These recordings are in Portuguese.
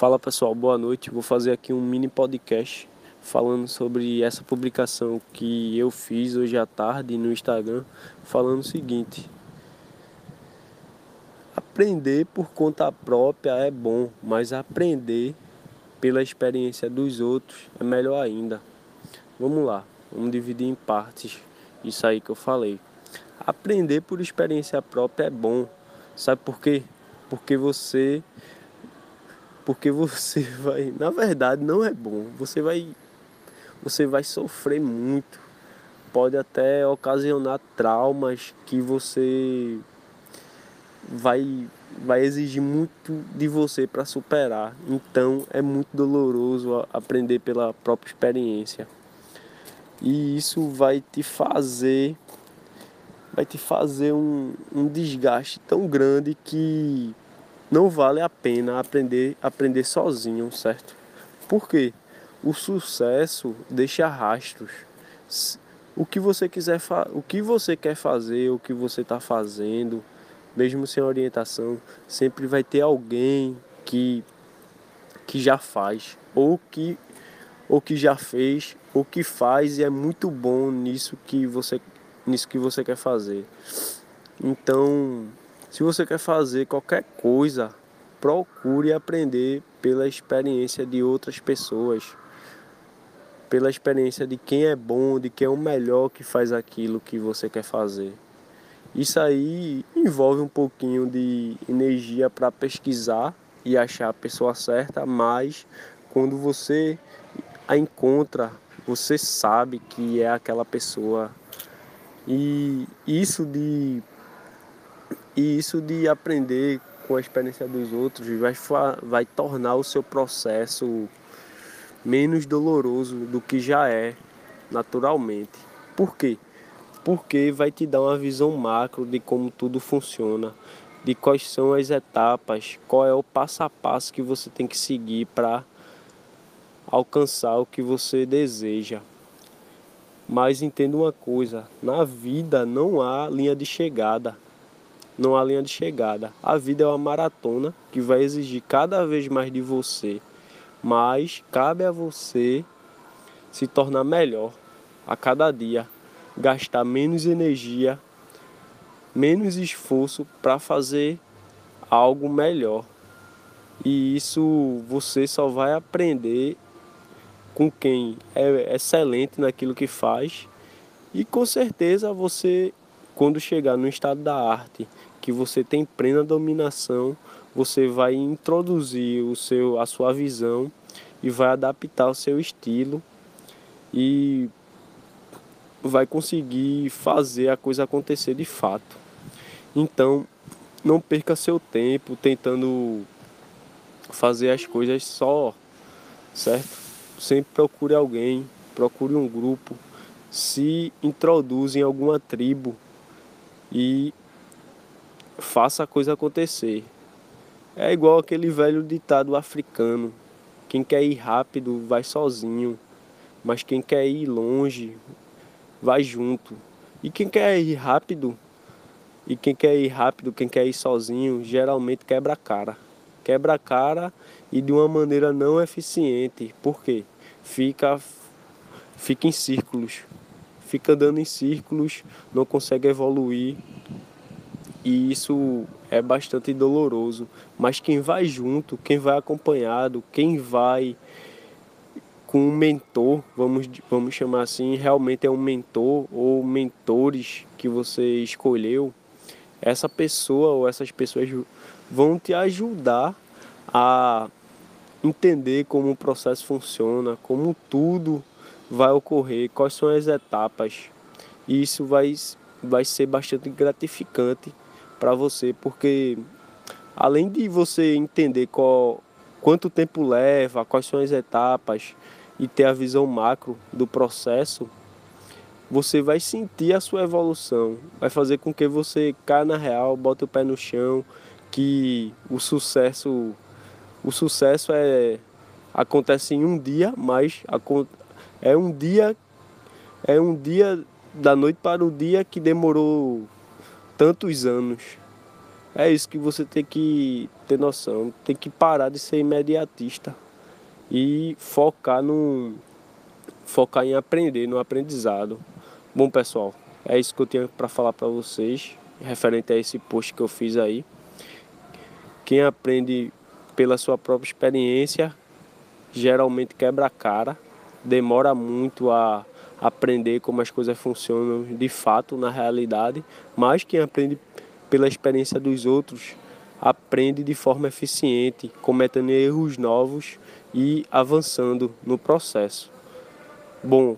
Fala pessoal, boa noite. Vou fazer aqui um mini podcast falando sobre essa publicação que eu fiz hoje à tarde no Instagram, falando o seguinte: aprender por conta própria é bom, mas aprender pela experiência dos outros é melhor ainda. Vamos lá, vamos dividir em partes isso aí que eu falei. Aprender por experiência própria é bom. Sabe por quê? Porque você porque você vai, na verdade, não é bom. Você vai você vai sofrer muito. Pode até ocasionar traumas que você vai vai exigir muito de você para superar. Então é muito doloroso aprender pela própria experiência. E isso vai te fazer vai te fazer um, um desgaste tão grande que não vale a pena aprender aprender sozinho, certo? Por quê? O sucesso deixa rastros. O que você quiser o que você quer fazer, o que você está fazendo, mesmo sem orientação, sempre vai ter alguém que que já faz ou que ou que já fez ou que faz e é muito bom nisso que você nisso que você quer fazer. Então, se você quer fazer qualquer coisa, procure aprender pela experiência de outras pessoas, pela experiência de quem é bom, de quem é o melhor que faz aquilo que você quer fazer. Isso aí envolve um pouquinho de energia para pesquisar e achar a pessoa certa, mas quando você a encontra, você sabe que é aquela pessoa. E isso de e isso de aprender com a experiência dos outros vai, vai tornar o seu processo menos doloroso do que já é naturalmente. Por quê? Porque vai te dar uma visão macro de como tudo funciona, de quais são as etapas, qual é o passo a passo que você tem que seguir para alcançar o que você deseja. Mas entenda uma coisa, na vida não há linha de chegada não há linha de chegada. A vida é uma maratona que vai exigir cada vez mais de você, mas cabe a você se tornar melhor a cada dia, gastar menos energia, menos esforço para fazer algo melhor. E isso você só vai aprender com quem é excelente naquilo que faz. E com certeza você, quando chegar no estado da arte, que você tem plena dominação, você vai introduzir o seu, a sua visão e vai adaptar o seu estilo e vai conseguir fazer a coisa acontecer de fato. Então, não perca seu tempo tentando fazer as coisas só, certo? Sempre procure alguém, procure um grupo, se introduza em alguma tribo e faça a coisa acontecer. É igual aquele velho ditado africano: quem quer ir rápido vai sozinho, mas quem quer ir longe vai junto. E quem quer ir rápido, e quem quer ir rápido, quem quer ir sozinho, geralmente quebra a cara. Quebra a cara e de uma maneira não eficiente. Por quê? Fica, fica em círculos. Fica andando em círculos, não consegue evoluir e isso é bastante doloroso. Mas quem vai junto, quem vai acompanhado, quem vai com um mentor, vamos, vamos chamar assim, realmente é um mentor ou mentores que você escolheu, essa pessoa ou essas pessoas vão te ajudar a entender como o processo funciona, como tudo vai ocorrer, quais são as etapas. E isso vai, vai ser bastante gratificante para você, porque além de você entender qual, quanto tempo leva, quais são as etapas e ter a visão macro do processo, você vai sentir a sua evolução, vai fazer com que você caia na real, bote o pé no chão, que o sucesso o sucesso é acontece em um dia, mas é um dia é um dia da noite para o dia que demorou tantos anos. É isso que você tem que ter noção, tem que parar de ser imediatista e focar no focar em aprender, no aprendizado. Bom, pessoal, é isso que eu tinha para falar para vocês referente a esse post que eu fiz aí. Quem aprende pela sua própria experiência geralmente quebra a cara, demora muito a aprender como as coisas funcionam de fato na realidade, mas quem aprende pela experiência dos outros aprende de forma eficiente, cometendo erros novos e avançando no processo. Bom,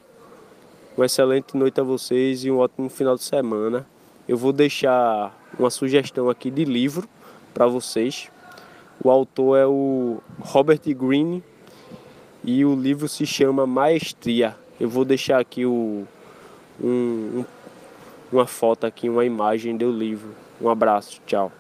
uma excelente noite a vocês e um ótimo final de semana. Eu vou deixar uma sugestão aqui de livro para vocês. O autor é o Robert Greene e o livro se chama Maestria. Eu vou deixar aqui o, um, um, uma foto aqui, uma imagem do livro. Um abraço, tchau.